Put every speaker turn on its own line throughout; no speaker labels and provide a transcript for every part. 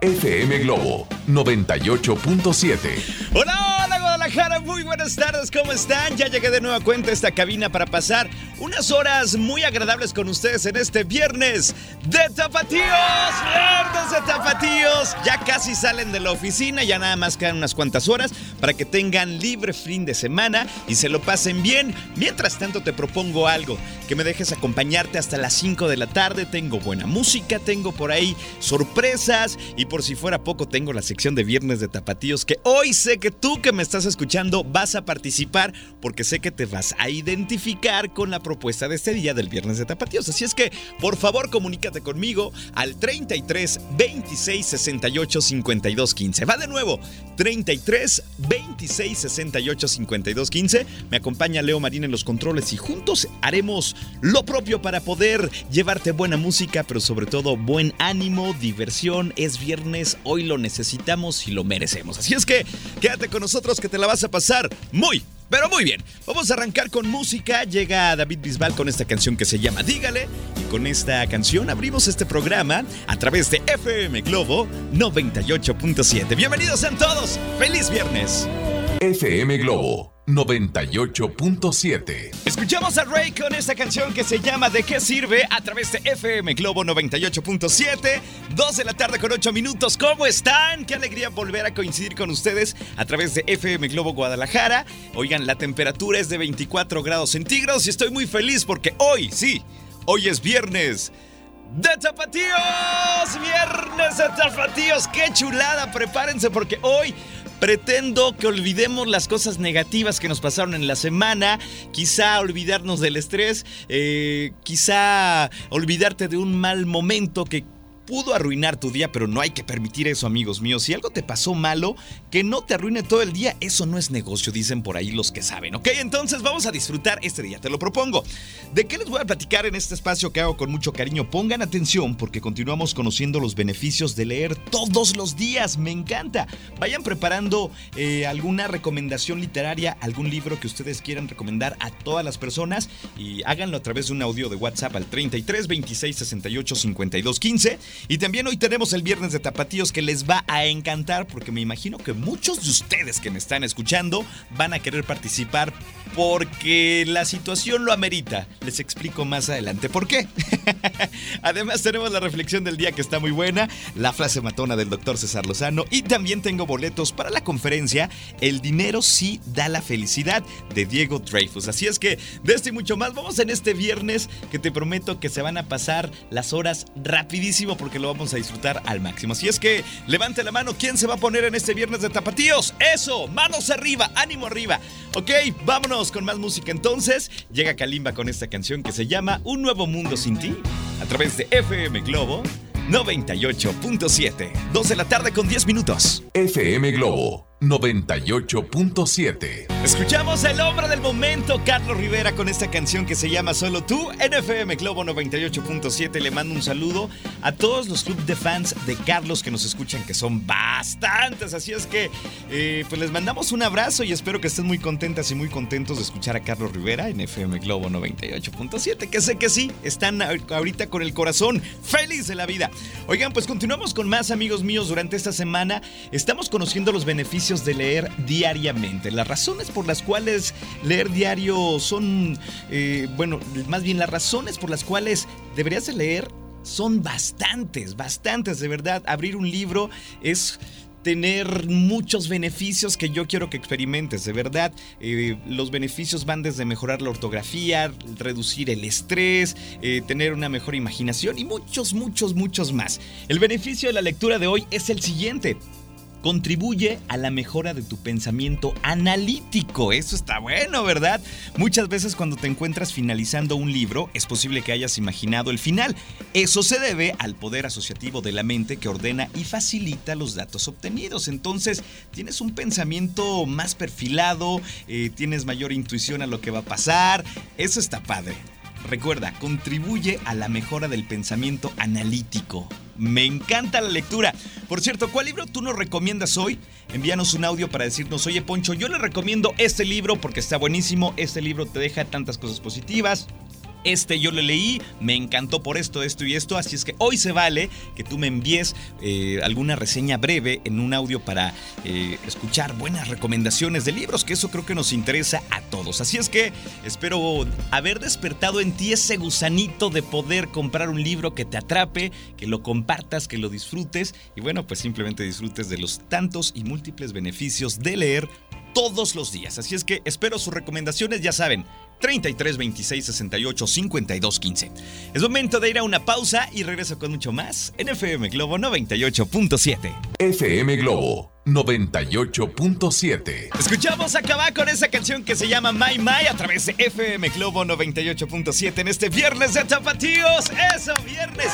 FM Globo 98.7.
Hola, hola Guadalajara, muy buenas tardes, ¿cómo están? Ya llegué de nueva cuenta esta cabina para pasar unas horas muy agradables con ustedes en este viernes de tapatíos, tapatíos. Ya casi salen de la oficina, ya nada más quedan unas cuantas horas para que tengan libre fin de semana y se lo pasen bien. Mientras tanto te propongo algo, que me dejes acompañarte hasta las 5 de la tarde. Tengo buena música, tengo por ahí sorpresas y por si fuera poco tengo la sección de viernes de tapatíos que hoy sé que tú que me estás escuchando vas a participar porque sé que te vas a identificar con la propuesta de este día del viernes de tapatíos. Así es que por favor comunícate conmigo al 33 26 68 52 15. Va de nuevo, 33 26 68 52 15. Me acompaña Leo Marín en los controles y juntos haremos lo propio para poder llevarte buena música, pero sobre todo buen ánimo, diversión. Es viernes, hoy lo necesitamos y lo merecemos. Así es que quédate con nosotros que te la vas a pasar muy, pero muy bien. Vamos a arrancar con música. Llega David Bisbal con esta canción que se llama Dígale. Y con esta canción abrimos este programa a través de FM Globo 98.7. Bienvenidos a todos. ¡Feliz viernes!
FM Globo 98.7.
Escuchamos a Ray con esta canción que se llama ¿De qué sirve? a través de FM Globo 98.7. 2 de la tarde con 8 minutos. ¿Cómo están? Qué alegría volver a coincidir con ustedes a través de FM Globo Guadalajara. Oigan, la temperatura es de 24 grados centígrados y estoy muy feliz porque hoy, sí, hoy es viernes de Tapatíos. Viernes de Tapatíos. Qué chulada. Prepárense porque hoy pretendo que olvidemos las cosas negativas que nos pasaron en la semana. Quizá olvidarnos del estrés. Eh, quizá olvidarte de un mal momento que pudo arruinar tu día, pero no hay que permitir eso, amigos míos. Si algo te pasó malo, que no te arruine todo el día, eso no es negocio, dicen por ahí los que saben, ¿ok? Entonces vamos a disfrutar este día, te lo propongo. ¿De qué les voy a platicar en este espacio que hago con mucho cariño? Pongan atención porque continuamos conociendo los beneficios de leer todos los días, me encanta. Vayan preparando eh, alguna recomendación literaria, algún libro que ustedes quieran recomendar a todas las personas y háganlo a través de un audio de WhatsApp al 33 26 68 52 15. Y también hoy tenemos el viernes de tapatíos que les va a encantar porque me imagino que muchos de ustedes que me están escuchando van a querer participar porque la situación lo amerita. Les explico más adelante por qué. Además tenemos la reflexión del día que está muy buena, la frase matona del doctor César Lozano y también tengo boletos para la conferencia El dinero sí da la felicidad de Diego Dreyfus. Así es que de esto y mucho más vamos en este viernes que te prometo que se van a pasar las horas rapidísimo porque lo vamos a disfrutar al máximo. Así es que levante la mano, ¿quién se va a poner en este viernes de tapatíos? Eso, manos arriba, ánimo arriba. Ok, vámonos con más música entonces. Llega Kalimba con esta canción que se llama Un nuevo mundo sin ti a través de FM Globo 98.7. 2 de la tarde con 10 minutos.
FM Globo 98.7.
Escuchamos el hombre del momento, Carlos Rivera, con esta canción que se llama Solo tú, NFM Globo 98.7. Le mando un saludo a todos los club de fans de Carlos que nos escuchan, que son bastantes. Así es que, eh, pues les mandamos un abrazo y espero que estén muy contentas y muy contentos de escuchar a Carlos Rivera en FM Globo 98.7, que sé que sí, están ahorita con el corazón feliz de la vida. Oigan, pues continuamos con más amigos míos durante esta semana. Estamos conociendo los beneficios de leer diariamente. Las razones por las cuales leer diario son, eh, bueno, más bien las razones por las cuales deberías de leer son bastantes, bastantes, de verdad. Abrir un libro es tener muchos beneficios que yo quiero que experimentes, de verdad. Eh, los beneficios van desde mejorar la ortografía, reducir el estrés, eh, tener una mejor imaginación y muchos, muchos, muchos más. El beneficio de la lectura de hoy es el siguiente contribuye a la mejora de tu pensamiento analítico. Eso está bueno, ¿verdad? Muchas veces cuando te encuentras finalizando un libro, es posible que hayas imaginado el final. Eso se debe al poder asociativo de la mente que ordena y facilita los datos obtenidos. Entonces, tienes un pensamiento más perfilado, eh, tienes mayor intuición a lo que va a pasar. Eso está padre. Recuerda, contribuye a la mejora del pensamiento analítico. Me encanta la lectura. Por cierto, ¿cuál libro tú nos recomiendas hoy? Envíanos un audio para decirnos, oye Poncho, yo le recomiendo este libro porque está buenísimo, este libro te deja tantas cosas positivas, este yo lo leí, me encantó por esto, esto y esto, así es que hoy se vale que tú me envíes eh, alguna reseña breve en un audio para eh, escuchar buenas recomendaciones de libros, que eso creo que nos interesa a todos. Así es que espero haber despertado en ti ese gusanito de poder comprar un libro que te atrape, que lo compartas, que lo disfrutes y bueno, pues simplemente disfrutes de los tantos y múltiples beneficios de leer todos los días. Así es que espero sus recomendaciones, ya saben, 33 26 68 52 15. Es momento de ir a una pausa y regreso con mucho más en FM Globo 98.7.
FM Globo 98.7.
Escuchamos acabar con esa canción que se llama My My a través de FM Globo 98.7 en este viernes de Tapatíos. Eso, viernes.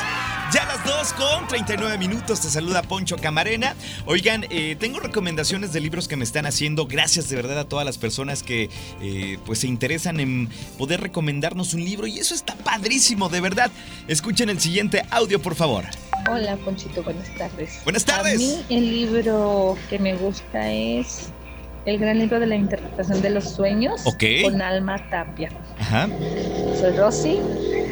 Ya las 2 con 39 minutos. Te saluda Poncho Camarena. Oigan, eh, tengo recomendaciones de libros que me están haciendo. Gracias de verdad a todas las personas que eh, pues se interesan en poder recomendarnos un libro. Y eso está padrísimo, de verdad. Escuchen el siguiente audio, por favor.
Hola, Ponchito, buenas tardes.
Buenas tardes.
A mí el libro que me gusta es El gran libro de la interpretación de los sueños
Ok.
con Alma Tapia.
Ajá.
Soy Rosy,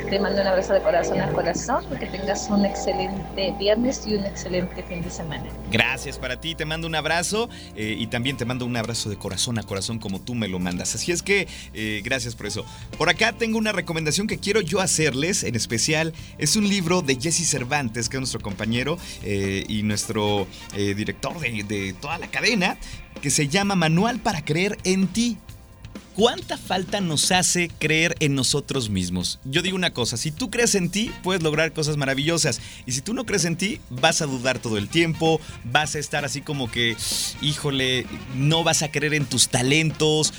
te mando un abrazo de corazón a corazón, que tengas un excelente viernes y un excelente fin de semana.
Gracias para ti, te mando un abrazo eh, y también te mando un abrazo de corazón a corazón como tú me lo mandas. Así es que eh, gracias por eso. Por acá tengo una recomendación que quiero yo hacerles, en especial es un libro de Jesse Cervantes, que es nuestro compañero eh, y nuestro director de, de toda la cadena, que se llama Manual para creer en ti. ¿Cuánta falta nos hace creer en nosotros mismos? Yo digo una cosa, si tú crees en ti, puedes lograr cosas maravillosas. Y si tú no crees en ti, vas a dudar todo el tiempo, vas a estar así como que, híjole, no vas a creer en tus talentos.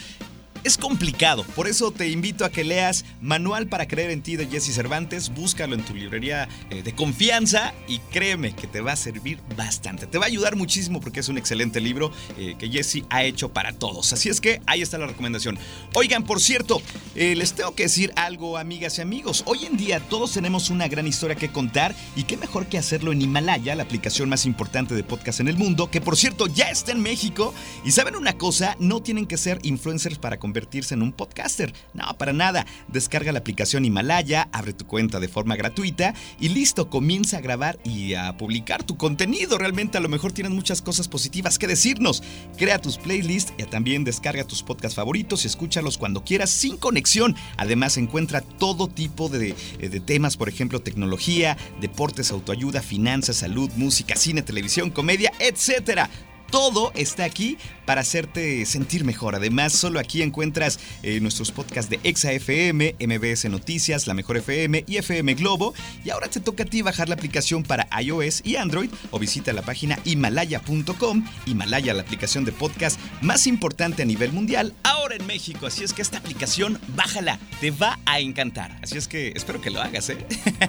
Es complicado, por eso te invito a que leas Manual para creer en ti de Jesse Cervantes, búscalo en tu librería eh, de confianza y créeme que te va a servir bastante. Te va a ayudar muchísimo porque es un excelente libro eh, que Jesse ha hecho para todos. Así es que ahí está la recomendación. Oigan, por cierto, eh, les tengo que decir algo, amigas y amigos. Hoy en día todos tenemos una gran historia que contar y qué mejor que hacerlo en Himalaya, la aplicación más importante de podcast en el mundo, que por cierto ya está en México. Y saben una cosa, no tienen que ser influencers para convertirse en un podcaster. No, para nada. Descarga la aplicación Himalaya, abre tu cuenta de forma gratuita y listo, comienza a grabar y a publicar tu contenido. Realmente a lo mejor tienes muchas cosas positivas que decirnos. Crea tus playlists y también descarga tus podcasts favoritos y escúchalos cuando quieras sin conexión. Además encuentra todo tipo de, eh, de temas, por ejemplo, tecnología, deportes, autoayuda, finanzas, salud, música, cine, televisión, comedia, etcétera. Todo está aquí para hacerte sentir mejor. Además, solo aquí encuentras eh, nuestros podcasts de Exa FM, MBS Noticias, La Mejor FM y FM Globo. Y ahora te toca a ti bajar la aplicación para iOS y Android o visita la página himalaya.com. Himalaya, la aplicación de podcast más importante a nivel mundial, ahora en México. Así es que esta aplicación, bájala, te va a encantar. Así es que espero que lo hagas, ¿eh?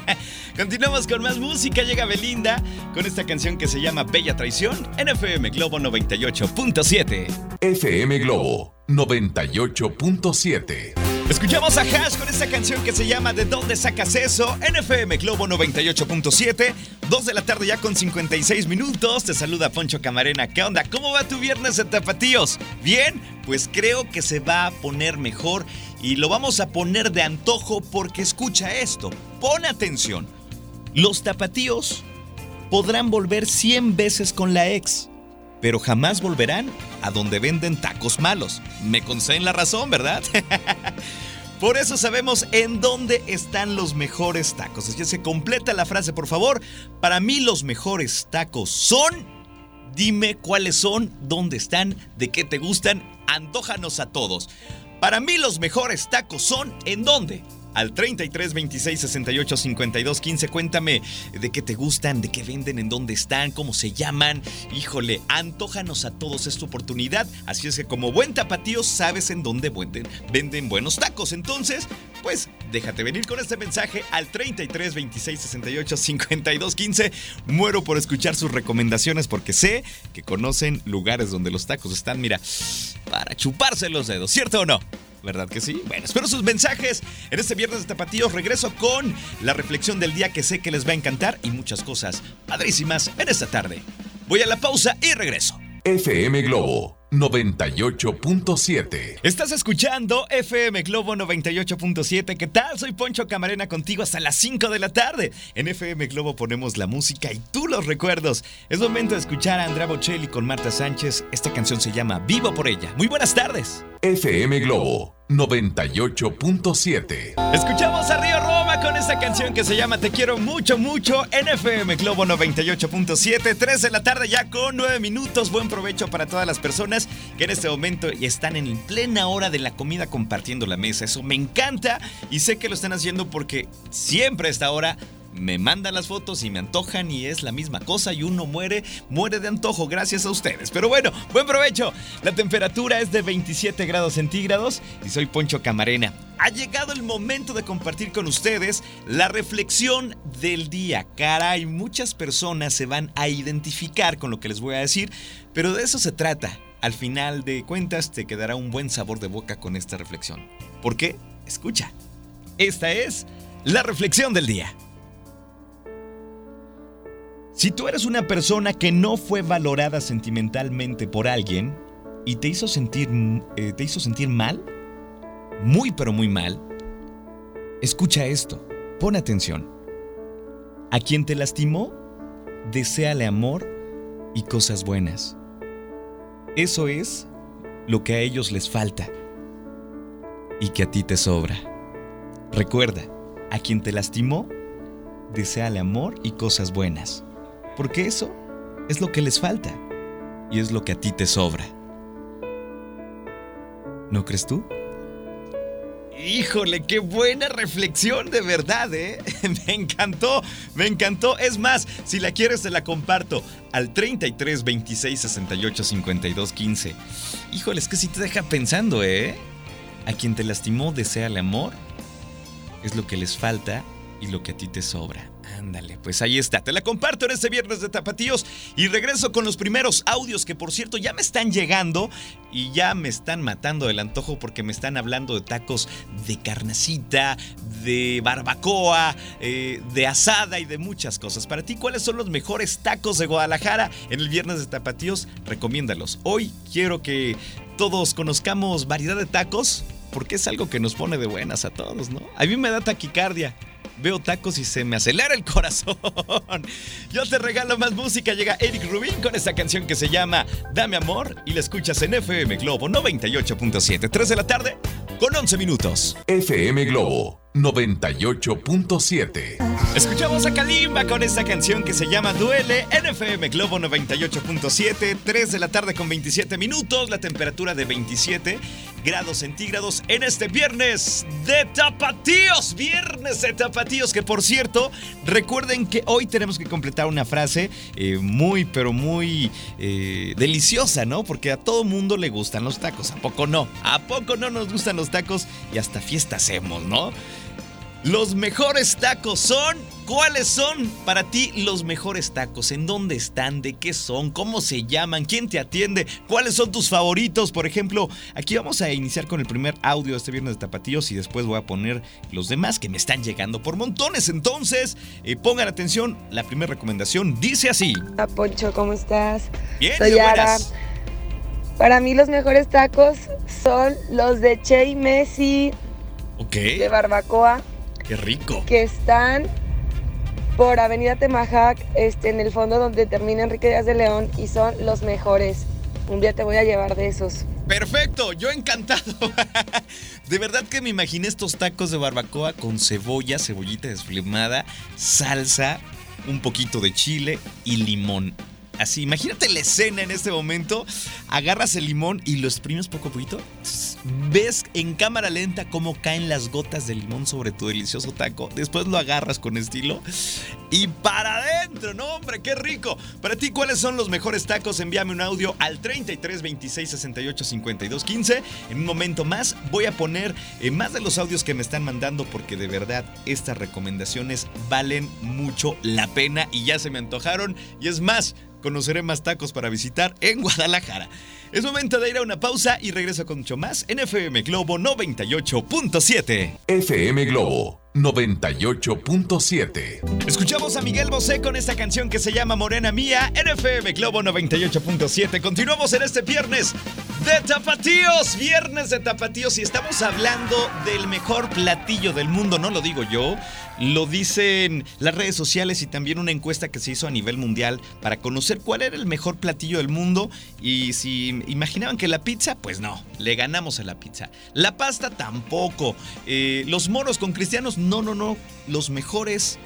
Continuamos con más música. Llega Belinda con esta canción que se llama Bella Traición en FM Globo 98.7.
FM Globo 98.7.
Escuchamos a Hash con esta canción que se llama ¿De dónde sacas eso? En FM Globo 98.7. 2 de la tarde ya con 56 minutos. Te saluda Poncho Camarena. ¿Qué onda? ¿Cómo va tu viernes de tapatíos? ¿Bien? Pues creo que se va a poner mejor y lo vamos a poner de antojo porque escucha esto. Pon atención. Los tapatíos podrán volver 100 veces con la ex pero jamás volverán a donde venden tacos malos. Me conceden la razón, ¿verdad? Por eso sabemos en dónde están los mejores tacos. Así que se completa la frase, por favor. Para mí los mejores tacos son Dime cuáles son, dónde están, de qué te gustan, antójanos a todos. Para mí los mejores tacos son ¿en dónde? Al 33 26 68 52 15. Cuéntame de qué te gustan, de qué venden, en dónde están, cómo se llaman. Híjole, antójanos a todos esta oportunidad. Así es que como buen tapatío sabes en dónde venden, venden buenos tacos. Entonces, pues déjate venir con este mensaje al 33 26 68 52 15. Muero por escuchar sus recomendaciones porque sé que conocen lugares donde los tacos están, mira, para chuparse los dedos, ¿cierto o no? ¿Verdad que sí? Bueno, espero sus mensajes. En este viernes de Tapatíos regreso con la reflexión del día que sé que les va a encantar y muchas cosas padrísimas en esta tarde. Voy a la pausa y regreso.
FM Globo 98.7.
Estás escuchando FM Globo 98.7. ¿Qué tal? Soy Poncho Camarena contigo hasta las 5 de la tarde. En FM Globo ponemos la música y tú los recuerdos. Es momento de escuchar a Andrea Bocelli con Marta Sánchez. Esta canción se llama Vivo por ella. Muy buenas tardes.
FM Globo 98.7.
Escuchamos a Río Roma con esta canción que se llama Te quiero mucho, mucho en FM Globo 98.7. 3 de la tarde ya con 9 minutos. Buen provecho para todas las personas que en este momento están en plena hora de la comida compartiendo la mesa. Eso me encanta y sé que lo están haciendo porque siempre a esta hora me mandan las fotos y me antojan y es la misma cosa y uno muere, muere de antojo gracias a ustedes. Pero bueno, buen provecho. La temperatura es de 27 grados centígrados y soy Poncho Camarena. Ha llegado el momento de compartir con ustedes la reflexión del día. Caray, muchas personas se van a identificar con lo que les voy a decir, pero de eso se trata. Al final de cuentas te quedará un buen sabor de boca con esta reflexión. ¿Por qué? Escucha. Esta es la reflexión del día. Si tú eres una persona que no fue valorada sentimentalmente por alguien y te hizo sentir, eh, te hizo sentir mal, muy pero muy mal, escucha esto, pon atención. A quien te lastimó, deséale amor y cosas buenas. Eso es lo que a ellos les falta y que a ti te sobra. Recuerda, a quien te lastimó, deséale amor y cosas buenas porque eso es lo que les falta y es lo que a ti te sobra. ¿No crees tú? Híjole, qué buena reflexión de verdad, ¿eh? Me encantó, me encantó. Es más, si la quieres te la comparto al 33 26 68 52 15. Híjole, es que sí te deja pensando, ¿eh? A quien te lastimó, deséale amor. Es lo que les falta y lo que a ti te sobra. Ándale, pues ahí está. Te la comparto en este viernes de Tapatíos y regreso con los primeros audios que por cierto ya me están llegando y ya me están matando del antojo porque me están hablando de tacos de carnecita, de barbacoa, eh, de asada y de muchas cosas. Para ti, ¿cuáles son los mejores tacos de Guadalajara en el viernes de Tapatíos? Recomiéndalos. Hoy quiero que todos conozcamos variedad de tacos porque es algo que nos pone de buenas a todos, ¿no? A mí me da taquicardia veo tacos y se me acelera el corazón. Yo te regalo más música. Llega Eric Rubin con esta canción que se llama Dame Amor y la escuchas en FM Globo 98.7, 3 de la tarde con 11 minutos.
FM Globo 98.7.
Escuchamos a Kalimba con esta canción que se llama Duele en FM Globo 98.7, 3 de la tarde con 27 minutos, la temperatura de 27 grados centígrados en este viernes de tapatíos, viernes de tapatíos, que por cierto, recuerden que hoy tenemos que completar una frase eh, muy, pero muy eh, deliciosa, ¿no? Porque a todo mundo le gustan los tacos, ¿a poco no? ¿A poco no nos gustan los tacos? Y hasta fiesta hacemos, ¿no? Los mejores tacos son. ¿Cuáles son para ti los mejores tacos? ¿En dónde están? ¿De qué son? ¿Cómo se llaman? ¿Quién te atiende? ¿Cuáles son tus favoritos? Por ejemplo, aquí vamos a iniciar con el primer audio de este viernes de tapatíos y después voy a poner los demás que me están llegando por montones. Entonces, eh, pongan atención. La primera recomendación dice así:
Hola Poncho, ¿cómo estás?
Bien,
Soy Ara. Para mí los mejores tacos son los de Che y Messi
Ok,
de barbacoa
qué rico.
que están por Avenida Temajac, este, en el fondo donde termina Enrique Díaz de León y son los mejores. Un día te voy a llevar de esos.
Perfecto, yo encantado. De verdad que me imaginé estos tacos de barbacoa con cebolla, cebollita desflemada, salsa, un poquito de chile y limón. Así, imagínate la escena en este momento. Agarras el limón y lo exprimes poco a poquito. Ves en cámara lenta cómo caen las gotas de limón sobre tu delicioso taco. Después lo agarras con estilo y para adentro. No, hombre, qué rico. Para ti, ¿cuáles son los mejores tacos? Envíame un audio al 33 26 68 52 15. En un momento más voy a poner eh, más de los audios que me están mandando porque de verdad estas recomendaciones valen mucho la pena y ya se me antojaron. Y es más, conoceré más tacos para visitar en Guadalajara. Es momento de ir a una pausa y regreso con mucho más en FM Globo 98.7.
FM Globo 98.7.
Escuchamos a Miguel Bosé con esta canción que se llama Morena Mía en FM Globo 98.7. Continuamos en este viernes de Tapatíos, viernes de Tapatíos y estamos hablando del mejor platillo del mundo, no lo digo yo, lo dicen las redes sociales y también una encuesta que se hizo a nivel mundial para conocer cuál era el mejor platillo del mundo y si imaginaban que la pizza, pues no, le ganamos a la pizza. La pasta tampoco. Eh, los moros con cristianos, no, no, no. Los mejores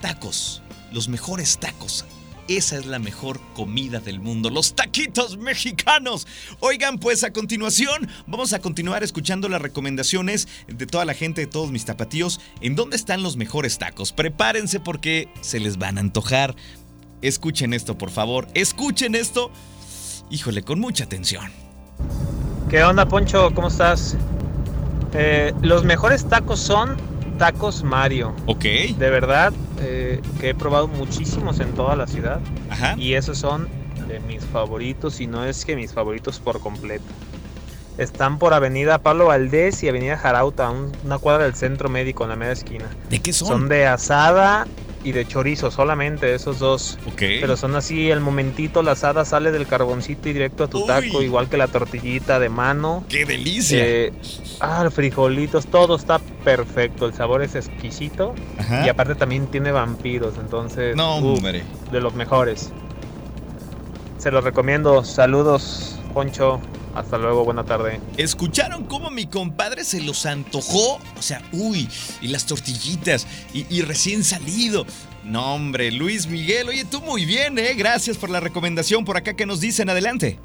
tacos, los mejores tacos. Esa es la mejor comida del mundo, los taquitos mexicanos. Oigan, pues a continuación vamos a continuar escuchando las recomendaciones de toda la gente, de todos mis tapatíos, en dónde están los mejores tacos. Prepárense porque se les van a antojar. Escuchen esto, por favor. Escuchen esto. Híjole, con mucha atención.
¿Qué onda, Poncho? ¿Cómo estás? Eh, los mejores tacos son tacos Mario.
Ok.
De verdad, eh, que he probado muchísimos en toda la ciudad.
Ajá.
Y esos son de mis favoritos, y no es que mis favoritos por completo. Están por Avenida Pablo Valdés y Avenida Jarauta, un- una cuadra del centro médico en la media esquina.
¿De qué son?
Son de asada y de chorizo, solamente esos dos.
Ok.
Pero son así, el momentito la asada sale del carboncito y directo a tu
Uy.
taco, igual que la tortillita de mano.
¡Qué delicia!
Eh, ah, frijolitos, todo está perfecto, el sabor es exquisito
Ajá.
y aparte también tiene vampiros, entonces
No, hombre.
de los mejores. Se los recomiendo, saludos, Poncho, hasta luego, buena tarde.
¿Escucharon cómo mi compadre se los antojó? O sea, uy, y las tortillitas, y, y recién salido. No, hombre, Luis Miguel, oye, tú muy bien, ¿eh? Gracias por la recomendación por acá que nos dicen. Adelante.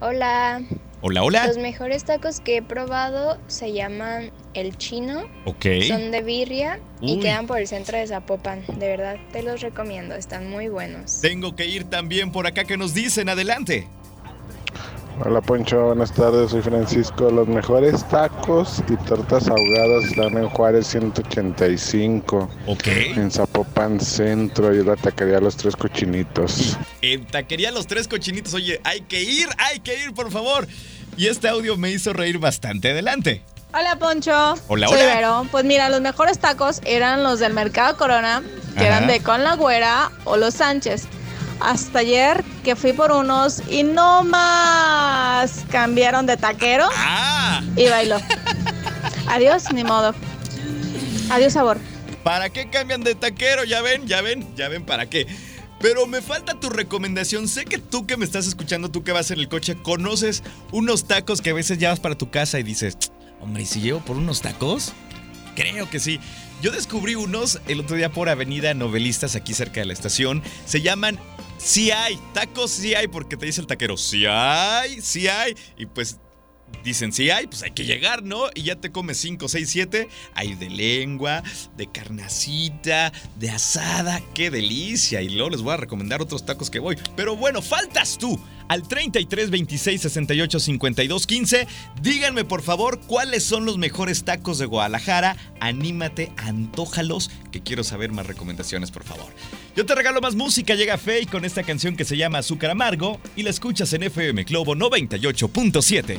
Hola,
Hola, hola.
los mejores tacos que he probado se llaman El Chino,
Ok.
son de birria y quedan por el centro de Zapopan. De verdad, te los recomiendo, están muy buenos.
Tengo que ir también por acá que nos dicen. Adelante.
Hola Poncho, buenas tardes, soy Francisco. Los mejores tacos y tortas ahogadas están en Juárez 185,
Ok.
en Zapopan Centro y la taquería Los Tres Cochinitos.
En taquería Los Tres Cochinitos, oye, hay que ir, hay que ir, por favor. Y este audio me hizo reír bastante. Adelante.
Hola Poncho.
Hola,
Soy
hola.
Vero. Pues mira, los mejores tacos eran los del Mercado Corona, que
Ajá.
eran de Con la Güera o los Sánchez. Hasta ayer que fui por unos y no más cambiaron de taquero
¡Ah!
y bailó. Adiós, ni modo. Adiós, sabor.
¿Para qué cambian de taquero? Ya ven, ya ven, ya ven para qué. Pero me falta tu recomendación. Sé que tú que me estás escuchando, tú que vas en el coche, conoces unos tacos que a veces llevas para tu casa y dices, hombre, ¿y si llevo por unos tacos? Creo que sí. Yo descubrí unos el otro día por Avenida Novelistas, aquí cerca de la estación. Se llaman Sí hay, tacos sí hay, porque te dice el taquero, sí hay, sí hay. Y pues dicen, sí hay, pues hay que llegar, ¿no? Y ya te comes 5, 6, 7. Hay de lengua, de carnacita, de asada. ¡Qué delicia! Y luego les voy a recomendar otros tacos que voy. Pero bueno, faltas tú. Al 33 26 68 52 15. Díganme por favor cuáles son los mejores tacos de Guadalajara. Anímate, antójalos, que quiero saber más recomendaciones, por favor. Yo te regalo más música, llega Faye con esta canción que se llama Azúcar Amargo y la escuchas en FM Globo 98.7.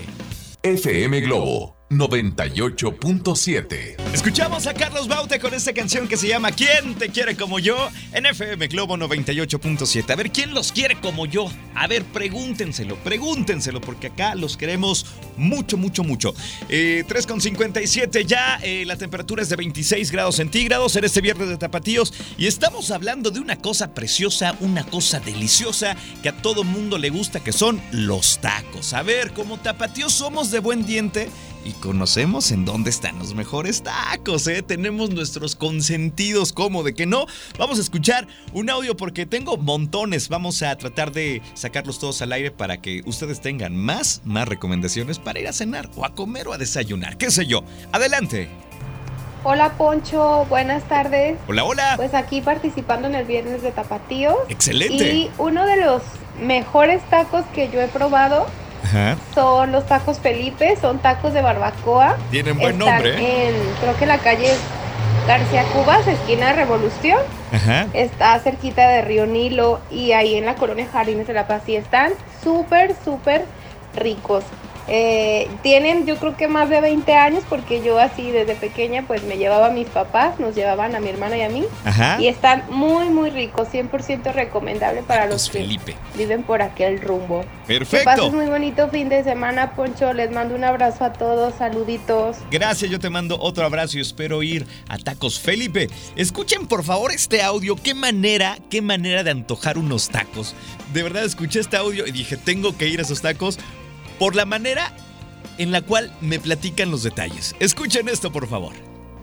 FM Globo 98.7.
Escuchamos a Carlos Baute con esta canción que se llama ¿Quién te quiere como yo? En FM Globo 98.7. A ver, ¿quién los quiere como yo? A ver, pregúntenselo, pregúntenselo, porque acá los queremos mucho, mucho, mucho. Eh, 3.57 ya, eh, la temperatura es de 26 grados centígrados en este viernes de Tapatíos y estamos hablando de una cosa preciosa, una cosa deliciosa que a todo mundo le gusta, que son los tacos. A ver, como Tapatíos somos de buen diente y conocemos en dónde están los mejores tacos, ¿eh? Tenemos nuestros consentidos, ¿cómo de que no? Vamos a escuchar un audio porque tengo montones. Vamos a tratar de sacarlos todos al aire para que ustedes tengan más, más recomendaciones para ir a cenar o a comer o a desayunar, qué sé yo. Adelante.
Hola Poncho, buenas tardes.
Hola, hola.
Pues aquí participando en el viernes de Tapatío.
Excelente.
Y uno de los mejores tacos que yo he probado
Ajá.
son los tacos Felipe, son tacos de barbacoa.
Tienen buen
Están
nombre, ¿eh?
En, creo que la calle es García Cubas, esquina de Revolución.
Ajá.
Está cerquita de Río Nilo y ahí en la colonia Jardines de la Paz. Y están súper, súper ricos. Eh, tienen yo creo que más de 20 años porque yo así desde pequeña pues me llevaba a mis papás, nos llevaban a mi hermana y a mí.
Ajá.
Y están muy, muy ricos, 100% recomendable para los que
Felipe.
viven por aquel rumbo. Que
Perfecto.
pases muy bonito fin de semana, Poncho. Les mando un abrazo a todos, saluditos.
Gracias, yo te mando otro abrazo y espero ir a Tacos Felipe. Escuchen por favor este audio, qué manera, qué manera de antojar unos tacos. De verdad escuché este audio y dije, tengo que ir a esos tacos por la manera en la cual me platican los detalles. Escuchen esto por favor.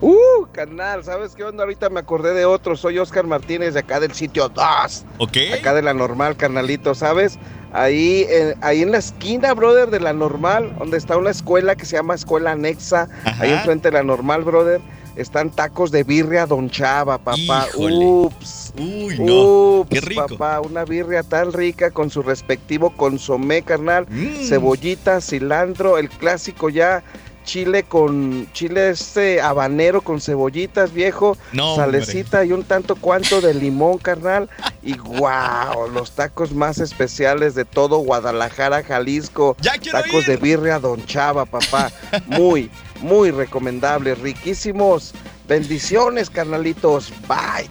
Uh, carnal, ¿sabes qué onda? Ahorita me acordé de otro. Soy Oscar Martínez de acá del sitio 2.
Ok.
Acá de la normal, carnalito, ¿sabes? Ahí, en- ahí en la esquina, brother, de la normal, donde está una escuela que se llama Escuela Anexa.
Ajá.
Ahí enfrente de la normal, brother. Están tacos de birria Don Chava, papá.
Híjole.
Ups.
Uy, no.
Ups,
Qué rico.
papá. Una birria tan rica con su respectivo consomé, carnal.
Mm.
Cebollita, cilantro, el clásico ya. Chile con chile este habanero con cebollitas, viejo,
No, hombre.
salecita y un tanto cuanto de limón, carnal. Y wow, los tacos más especiales de todo Guadalajara, Jalisco.
Ya
Tacos
ir.
de birria Don Chava, papá. Muy, muy recomendables, riquísimos. Bendiciones, carnalitos. Bye.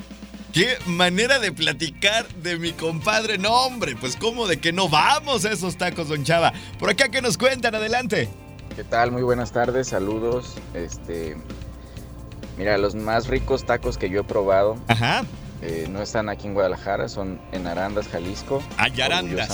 Qué manera de platicar de mi compadre. No, hombre, pues cómo de que no vamos a esos tacos, don Chava. Por acá que nos cuentan, adelante.
¿Qué tal? Muy buenas tardes, saludos. Este, mira, los más ricos tacos que yo he probado
Ajá.
eh, no están aquí en Guadalajara, son en Arandas, Jalisco.
Ay, Arandas.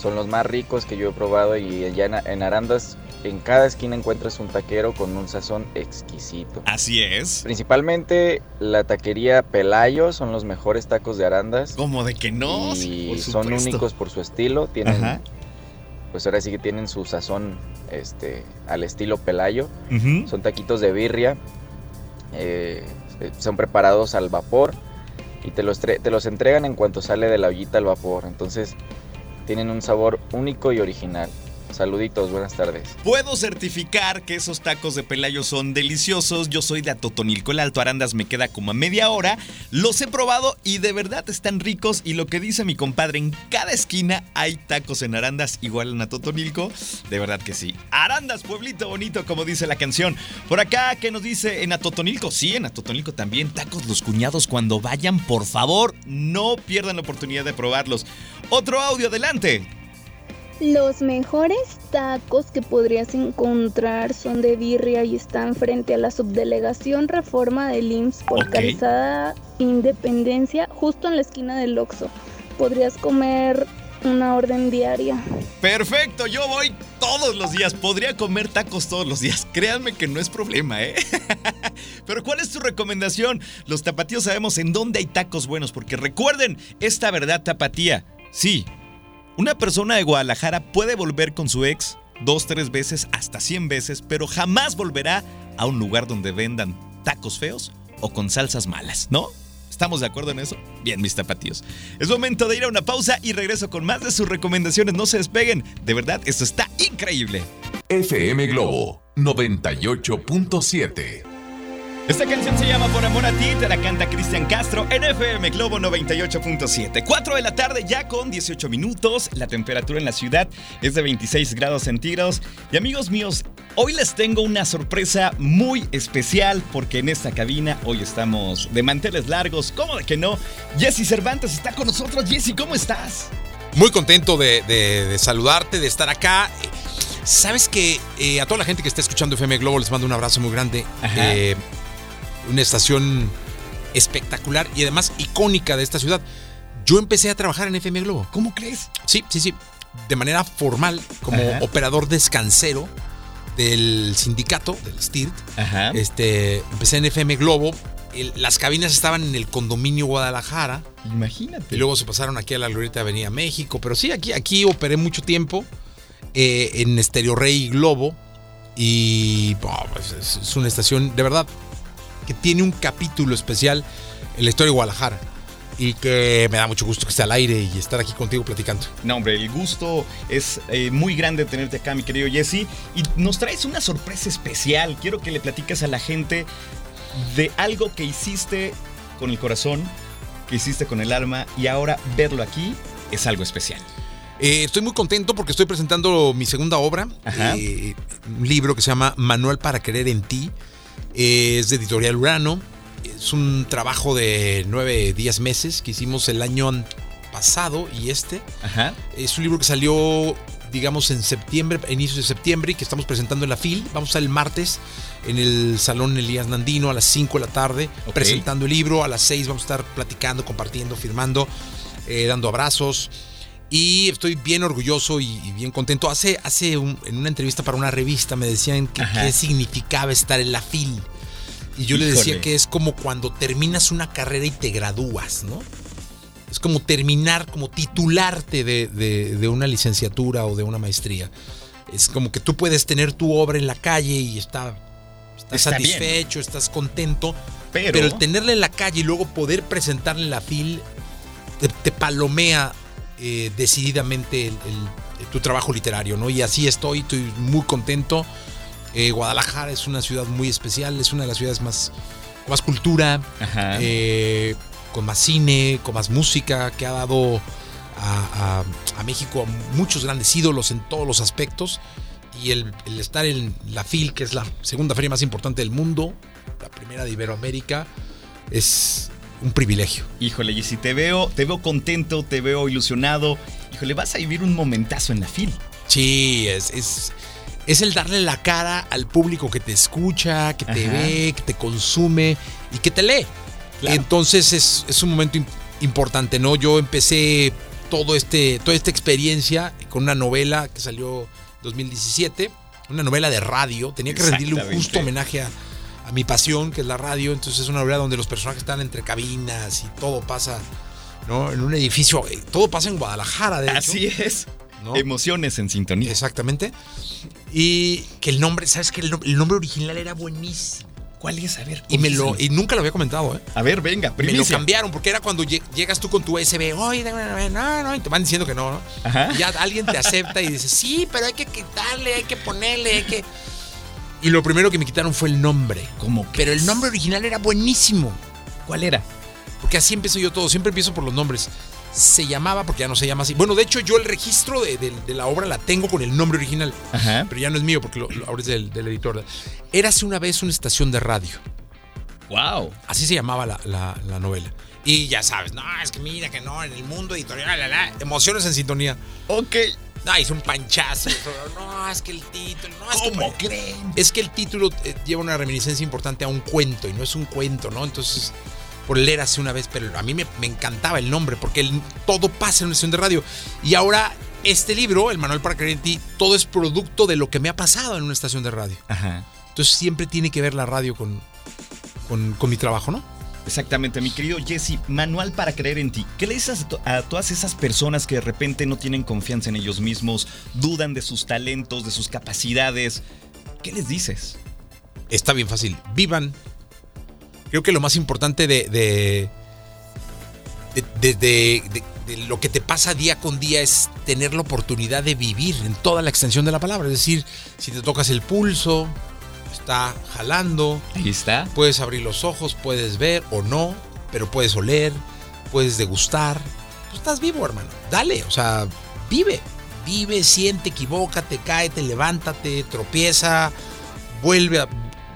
Son los más ricos que yo he probado y allá en, Arandas, en cada esquina encuentras un taquero con un sazón exquisito.
Así es.
Principalmente la taquería Pelayo son los mejores tacos de Arandas.
Como de que no,
y
por
son únicos por su estilo. Tienen,
Ajá.
pues ahora sí que tienen su sazón este, al estilo Pelayo. Son taquitos de birria. eh, eh, son preparados al vapor y te los, te los entregan en cuanto sale de la ollita al vapor. Entonces tienen un sabor único y original. Saluditos, buenas tardes.
Puedo certificar que esos tacos de Pelayo son deliciosos. Yo soy de Atotonilco, el Alto Arandas me queda como a media hora. Los he probado y de verdad están ricos. Y lo que dice mi compadre, en cada esquina hay tacos en Arandas, igual en Atotonilco. De verdad que sí. Arandas, pueblito bonito, como dice la canción. Por acá, ¿qué nos dice en Atotonilco? Sí, en Atotonilco también. Tacos los cuñados, cuando vayan, por favor, no pierdan la oportunidad de probarlos. Otro audio, adelante.
Los mejores tacos que podrías encontrar son de birria y están frente a la subdelegación Reforma del IMSS por. Calzada Independencia, justo en la esquina del Oxxo. Podrías comer una orden diaria.
Perfecto, yo voy todos los días. Podría comer tacos todos los días. Créanme que no es problema, ¿eh? Pero ¿cuál es tu recomendación? Los tapatíos sabemos en dónde hay tacos buenos, porque recuerden esta verdad tapatía. Sí, una persona de Guadalajara puede volver con su ex dos, tres veces, hasta 100 veces, pero jamás volverá a un lugar donde vendan tacos feos o con salsas malas, ¿no? ¿Estamos de acuerdo en eso? Bien, mis tapatíos. Es momento de ir a una pausa y regreso con más de sus recomendaciones. No se despeguen. De verdad, esto está increíble.
FM Globo 98.7.
Esta canción se llama Por Amor a Ti, te la canta Cristian Castro en FM Globo 98.7. 4 de la tarde ya con 18 minutos, la temperatura en la ciudad es de 26 grados centígrados. Y amigos míos, hoy les tengo una sorpresa muy especial porque en esta cabina hoy estamos de manteles largos, ¿cómo de que no? Jesse Cervantes está con nosotros. Jesse, ¿cómo estás?
Muy contento de, de- de saludarte, de estar acá. Eh, Sabes que eh, a toda la gente que está escuchando FM Globo les mando un abrazo muy grande.
Ajá.
Eh, una estación espectacular y además icónica de esta ciudad. Yo empecé a trabajar en FM Globo.
¿Cómo crees?
Sí, sí, sí. De manera formal, como
Ajá.
operador descansero del sindicato, del STIRT.
Ajá.
Este, empecé en FM Globo. El- las cabinas estaban en el condominio Guadalajara.
Imagínate.
Y luego se pasaron aquí a la Glorieta Avenida México. Pero sí, aquí, aquí operé mucho tiempo eh, en Estéreo Rey y Globo. Y oh, es, es una estación de verdad que tiene un capítulo especial en la historia de Guadalajara. Y que me da mucho gusto que esté al aire y estar aquí contigo platicando.
No, hombre, el gusto es eh, muy grande tenerte acá, mi querido Jesse. Y nos traes una sorpresa especial. Quiero que le platiques a la gente de algo que hiciste con el corazón, que hiciste con el alma, y ahora verlo aquí es algo especial.
Eh, estoy muy contento porque estoy presentando mi segunda obra, eh, un libro que se llama Manual para Querer en Ti. Es de Editorial Urano. Es un trabajo de nueve, diez meses que hicimos el año pasado y este.
Ajá.
Es un libro que salió, digamos, en septiembre, inicios de septiembre, y que estamos presentando en la FIL. Vamos a estar el martes en el Salón Elías Nandino a las 5 de la tarde, presentando el libro. A las 6 vamos a estar platicando, compartiendo, firmando, eh, dando abrazos. Y estoy bien orgulloso y, y bien contento. Hace, hace un- en una entrevista para una revista me decían que qué significaba estar en la FIL. Y yo le decía
Híjole.
que es como cuando terminas una carrera y te gradúas, ¿no? Es como terminar, como titularte de, de- de una licenciatura o de una maestría. Es como que tú puedes tener tu obra en la calle y está, estás
Está bien.
satisfecho, estás contento.
Pero-
el tenerla en la calle y luego poder presentarla en la FIL te, te palomea eh, decididamente el- el- tu trabajo literario, ¿no? Y así estoy, estoy muy contento. Eh, Guadalajara es una ciudad muy especial, es una de las ciudades más, con más cultura, eh, con más cine, con más música, que ha dado a, a- a México a muchos grandes ídolos en todos los aspectos. Y el, el estar en la FIL, que es la segunda feria más importante del mundo, la primera de Iberoamérica, es un privilegio.
Híjole, Jesse, te veo, te veo contento, te veo ilusionado. Híjole, vas a vivir un momentazo en la fil.
Sí, es, es, es el darle la cara al público que te escucha, que te
Ajá.
ve, que te consume y que te lee.
Claro.
Entonces es, es un momento im- importante, ¿no? Yo empecé todo este, toda esta experiencia con una novela que salió en 2017, una novela de radio. Tenía que rendirle un justo homenaje a, a mi pasión, que es la radio. Entonces es una novela donde los personajes están entre cabinas y todo pasa, ¿no? En un edificio, eh, todo pasa en Guadalajara, de hecho.
Así es.
¿no?
Emociones en sintonía.
Exactamente. Y que el nombre, ¿sabes que el, nom- el nombre original era buenísimo?
¿Cuál es? A ver.
Y me lo y nunca lo había comentado, ¿eh?
A ver, venga,
Me lo
primicia.
cambiaron porque era cuando lle- llegas tú con tu USB, oye, no, no, y te van diciendo que no, ¿no?
Ajá.
Y ya alguien te acepta y dice, sí, pero hay que quitarle, hay que ponerle, hay que. Y lo primero que me quitaron fue el nombre.
¿Cómo
Pero el nombre original era buenísimo.
¿Cuál era?
Porque así empiezo yo todo, siempre empiezo por los nombres. Se llamaba, porque ya no se llama así. Bueno, de hecho, yo el registro de, de- de la obra la tengo con el nombre original.
Ajá.
Pero ya no es mío, porque lo, lo- ahora es del, del editor. Érase una vez una estación de radio.
Wow.
Así se llamaba la, la- la novela. Y ya sabes, no, es que mira que no, en el mundo editorial, la, la, emociones en sintonía.
Ok.
No, hice un panchazo. No, es que el título, no, es
¿Cómo
que,
creen?
es que el título eh, lleva una reminiscencia importante a un cuento y no es un cuento, ¿no? Entonces, por leer hace una vez, pero a mí me, me encantaba el nombre porque el- todo pasa en una estación de radio. Y ahora, este libro, El Manual para Creer en Ti, todo es producto de lo que me ha pasado en una estación de radio.
Ajá.
Entonces, siempre tiene que ver la radio con, con, con mi trabajo, ¿no?
Exactamente, mi querido Jesse, manual para creer en ti. ¿Qué le dices a, to- a todas esas personas que de repente no tienen confianza en ellos mismos, dudan de sus talentos, de sus capacidades? ¿Qué les dices?
Está bien fácil. Vivan. Creo que lo más importante de- de- de- de lo que te pasa día con día es tener la oportunidad de vivir en toda la extensión de la palabra. Es decir, si te tocas el pulso, está jalando,
Ahí está.
puedes abrir los ojos, puedes ver o no, pero puedes oler, puedes degustar. Pues estás vivo, hermano. Dale, o sea, vive. Vive, siente, equivócate, cáete, levántate, tropieza, vuelve a,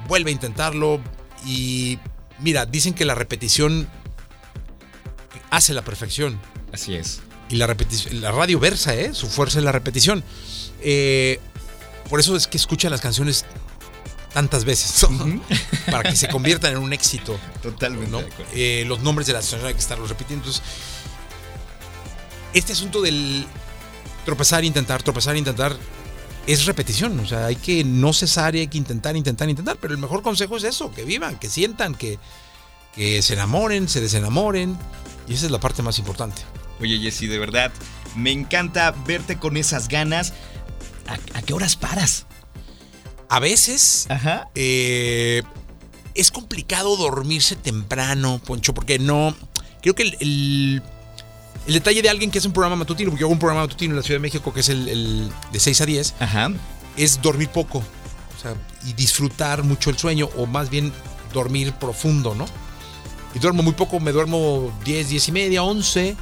vuelve a intentarlo. Y mira, dicen que la repetición hace la perfección.
Así es.
Y la repetición, la radio versa, ¿eh? Su fuerza es la repetición. Eh, por eso es que escucha las canciones tantas veces, para que se conviertan en un éxito.
Totalmente.
Eh, los nombres de las canciones hay que estarlos repitiendo. Entonces, este asunto del tropezar, intentar, tropezar, intentar, es repetición. O sea, hay que no cesar y hay que intentar, intentar, intentar. Pero el mejor consejo es eso, que vivan, que sientan, que, que se enamoren, se desenamoren. Y esa es la parte más importante.
Oye, Jessy, de verdad, me encanta verte con esas ganas. ¿A, a qué horas paras?
A veces eh, es complicado dormirse temprano, Poncho, porque no. Creo que el, el- el detalle de alguien que hace un programa matutino, porque yo hago un programa matutino en la Ciudad de México que es el, el de 6 a 10, es dormir poco. O sea, y disfrutar mucho el sueño, o más bien dormir profundo, ¿no? Y duermo muy poco, me duermo 10, 10 y media, 11.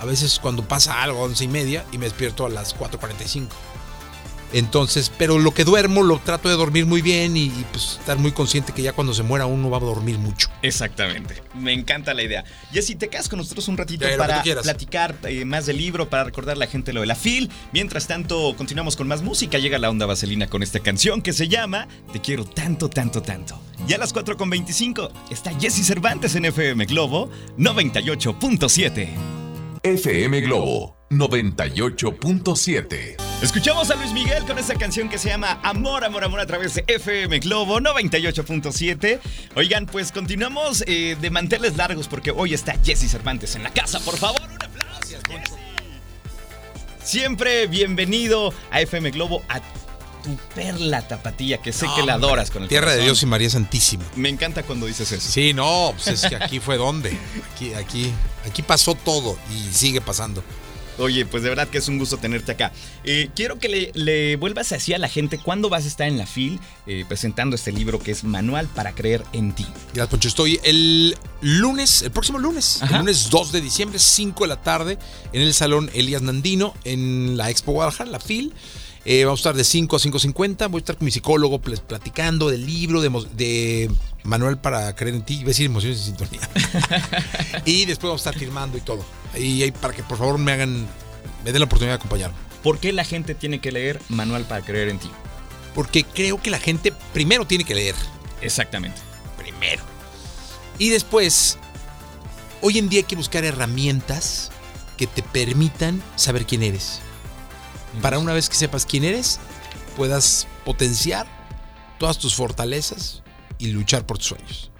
A veces cuando pasa algo, 11 y media, y me despierto a las 4.45. Entonces, pero lo que duermo lo trato de dormir muy bien y, y, pues estar muy consciente que ya cuando se muera uno va a dormir mucho.
Exactamente. Me encanta la idea. Jessy, te quedas con nosotros un ratito
Ya,
para platicar eh, más del libro, para recordar a la gente lo de la FIL. Mientras tanto, continuamos con más música. Llega la onda vaselina con esta canción que se llama Te quiero tanto, tanto, tanto. Y a las 4.25 está Jessy Cervantes en FM Globo 98.7.
FM Globo 98.7.
Escuchamos a Luis Miguel con esta canción que se llama Amor, Amor, Amor a través de FM Globo 98.7. Oigan, pues continuamos eh, de manteles largos porque hoy está Jesse Cervantes en la casa. Por favor, un aplauso. Siempre bienvenido a FM Globo, a tu perla tapatía, que sé que la adoras con el
Tierra de. Dios y María Santísima.
Me encanta cuando dices eso.
Sí, no, pues es que aquí fue donde. Aquí, aquí, aquí pasó todo y sigue pasando.
Oye, pues de verdad que es un gusto tenerte acá. Eh, quiero que le, le vuelvas así a la gente cuándo vas a estar en la FIL eh, presentando este libro que es Manual para creer en ti.
Gracias, Poncho. Estoy el lunes, el próximo lunes,
Ajá.
el lunes 2 de diciembre, 5 de la tarde, en el Salón Elías Nandino, en la Expo Guadalajara, la FIL. Eh, vamos a estar de 5 a 5.50. Voy a estar con mi psicólogo pl- platicando del libro de, de Manuel para creer en ti. Iba a decir emociones en sintonía. y después vamos a estar firmando y todo. Y ahí para que por favor me hagan, me den la oportunidad de acompañarme.
¿Por qué la gente tiene que leer Manual para creer en ti?
Porque creo que la gente primero tiene que leer.
Exactamente.
Primero. Y después, hoy en día hay que buscar herramientas que te permitan saber quién eres. Para una vez que sepas quién eres, puedas potenciar todas tus fortalezas y luchar por tus sueños.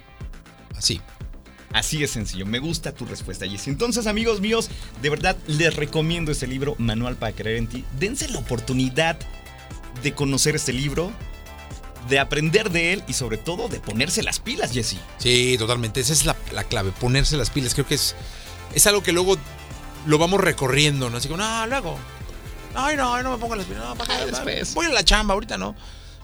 Así.
Así es sencillo, me gusta tu respuesta, Jessy. Entonces, amigos míos, de verdad les recomiendo este libro, Manual para creer en ti. Dense la oportunidad de conocer este libro, de aprender de él y sobre todo de ponerse las pilas, Jesse.
Sí, totalmente. Esa es la, la clave, ponerse las pilas. Creo que es, es algo que luego lo vamos recorriendo, ¿no? Así como, no, luego. Ay, no, no me pongo las pilas. No, ¿para qué?
después.
Voy a la chamba ahorita, ¿no?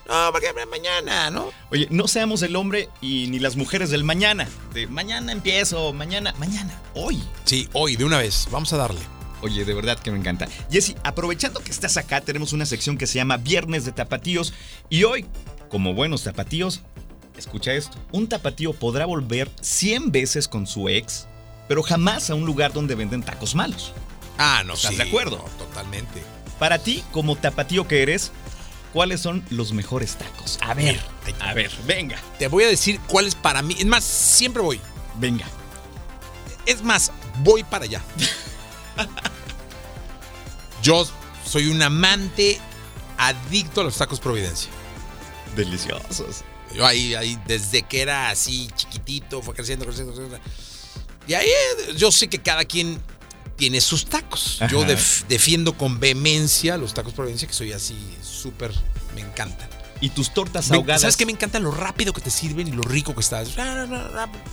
No, ¿para qué? Mañana, ¿no?
Oye, no seamos el hombre y ni las mujeres del mañana. De mañana empiezo, mañana, mañana, hoy.
Sí, hoy, de una vez. Vamos a darle.
Oye, de verdad que me encanta. Jesse, aprovechando que estás acá, tenemos una sección que se llama Viernes de Tapatíos. Y hoy, como buenos tapatíos, escucha esto. Un tapatío podrá volver 100 veces con su ex, pero jamás a un lugar donde venden tacos malos.
Ah, no,
¿Estás
sí,
de acuerdo?
no, totalmente.
Para ti, como tapatío que eres, ¿cuáles son los mejores tacos? A ver, a ver, venga.
Te voy a decir cuál es para mí. Es más, siempre voy.
Venga.
Es más, voy para allá. Yo soy un amante adicto a los tacos Providencia.
Deliciosos.
Yo ahí, ahí, desde que era así chiquitito, fue creciendo, creciendo, creciendo. Y ahí eh, yo sé que cada quien tiene sus tacos. Yo def- defiendo con vehemencia los tacos Providencia, que soy así súper, me encantan.
Y tus tortas
Me-
ahogadas.
¿Sabes qué? Me encanta lo rápido que te sirven y lo rico que estás.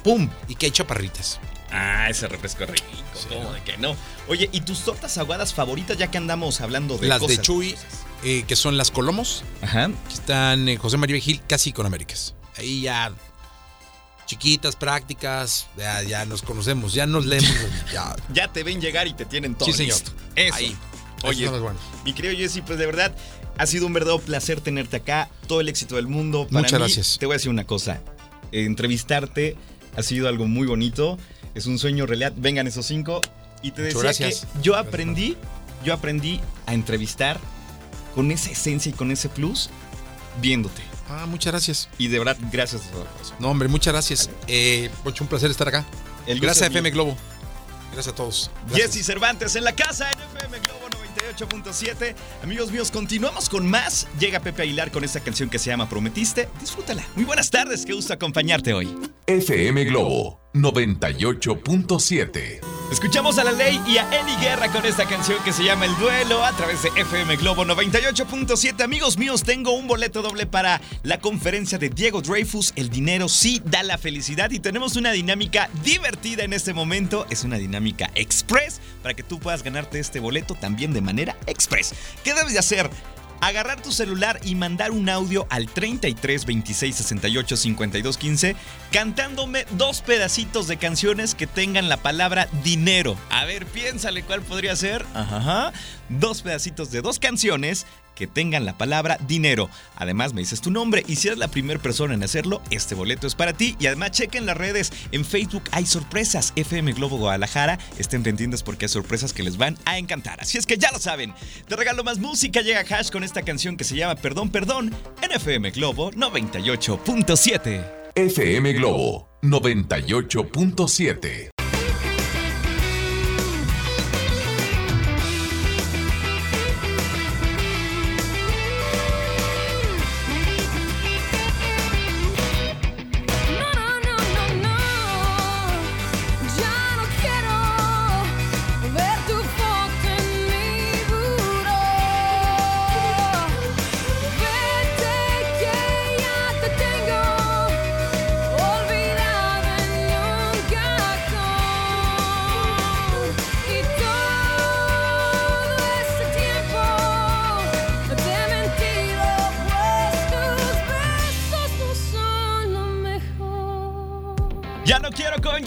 ¡Pum!
Y que hay chaparritas.
Ah, ese refresco rico. ¿Cómo de que no? Oye, ¿y tus tortas ahogadas favoritas ya que andamos hablando de
las
cosas?
de Chuy, eh, que son las Colomos.
Ajá.
Que están en José María Gil, casi con Américas. Ahí ya. Chiquitas, prácticas, ya, ya nos conocemos, ya nos leemos. ya.
Ya te ven llegar y te tienen todo
Sí, señor.
Eso.
Ahí.
Oye, mi querido Jesse, pues de verdad ha sido un verdadero placer tenerte acá. Todo el éxito del mundo. Para
Muchas
mí,
gracias.
Te voy a decir una cosa. Eh, entrevistarte ha sido algo muy bonito. Es un sueño realidad. Vengan esos cinco. Y te
Muchas
decía
gracias.
que yo aprendí, yo aprendí a entrevistar con esa esencia y con ese plus viéndote.
Ah, muchas gracias.
Y de verdad, gracias.
No, hombre, muchas gracias. Eh, un placer estar acá.
El
gracias a
es mío.
FM Globo. Gracias a todos. Gracias.
Jesse Cervantes en la casa en FM Globo 98.7. Amigos míos, continuamos con más. Llega Pepe Aguilar con esta canción que se llama Prometiste. Disfrútala. Muy buenas tardes, qué gusto acompañarte hoy.
FM Globo 98.7.
Escuchamos a la ley y a Eli Guerra con esta canción que se llama El Duelo a través de FM Globo 98.7. Amigos míos, tengo un boleto doble para la conferencia de Diego Dreyfus. El dinero sí da la felicidad y tenemos una dinámica divertida en este momento. Es una dinámica express para que tú puedas ganarte este boleto también de manera express. ¿Qué debes de hacer? Agarrar tu celular y mandar un audio al 33 26 68 52 15 cantándome dos pedacitos de canciones que tengan la palabra dinero. A ver, piénsale cuál podría ser. Ajá. Dos pedacitos de dos canciones que tengan la palabra dinero. Además me dices tu nombre y si eres la primera persona en hacerlo, este boleto es para ti. Y además chequen las redes. En Facebook hay sorpresas. FM Globo Guadalajara. Estén pendientes porque hay sorpresas que les van a encantar. Así es que ya lo saben. Te regalo más música. Llega Hash con esta canción que se llama Perdón, Perdón en FM Globo 98.7.
FM Globo 98.7.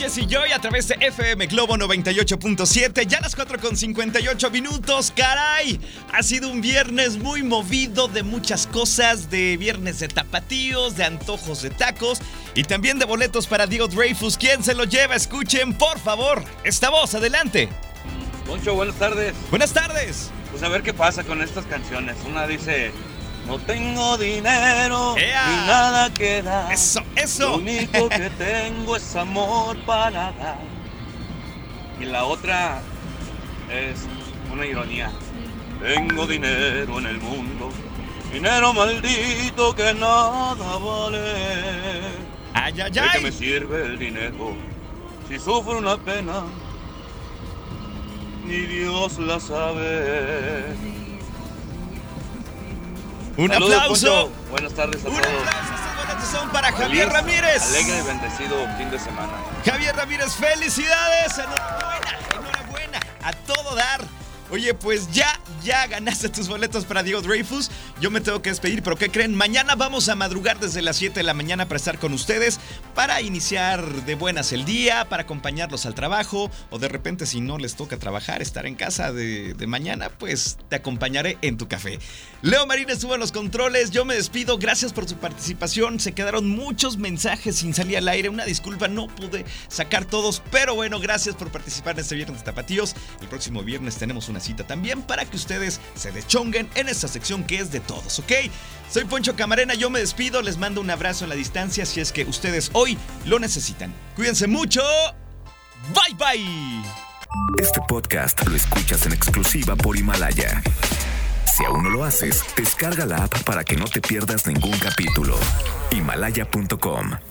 Jessy Joy a través de FM Globo 98.7. Ya las 4 con 58 minutos. ¡Caray! Ha sido un viernes muy movido de muchas cosas: de viernes de tapatíos, de antojos de tacos y también de boletos para Diego Dreyfus. ¿Quién se lo lleva? Escuchen, por favor, esta voz. Adelante.
Poncho, buenas tardes.
Buenas tardes.
Pues a ver qué pasa con estas canciones. Una dice, no tengo dinero ni nada que dar.
Eso, eso.
Lo único que tengo es amor para dar. Y la otra es una ironía. Tengo dinero en el mundo, dinero maldito que nada vale.
Ay, ay,
¿De
ay.
qué me sirve el dinero si sufro una pena? Ni Dios la sabe.
Un
Saludos,
aplauso.
Buenas tardes a
Un
todos.
Boletos son para
Feliz,
Javier Ramírez.
Alegre y bendecido fin de semana.
Javier Ramírez, felicidades. Enhorabuena, enhorabuena. A todo dar. Oye, pues ya, ya ganaste tus boletos para Diego Dreyfus. Yo me tengo que despedir, pero ¿qué creen? Mañana vamos a madrugar desde las 7 de la mañana para estar con ustedes, para iniciar de buenas el día, para acompañarlos al trabajo, o de repente si no les toca trabajar, estar en casa de, mañana, pues te acompañaré en tu café. Leo Marín estuvo en los controles, yo me despido, gracias por su participación. Se quedaron muchos mensajes sin salir al aire, una disculpa, no pude sacar todos, pero bueno, gracias por participar en este viernes de Tapatíos. El próximo viernes tenemos cita también para que ustedes se deschonguen en esta sección que es de todos, ¿ok? Soy Poncho Camarena, yo me despido, les mando un abrazo en la distancia si es que ustedes hoy lo necesitan. Cuídense mucho, bye bye.
Este podcast lo escuchas en exclusiva por Himalaya. Si aún no lo haces, descarga la app para que no te pierdas ningún capítulo. Himalaya.com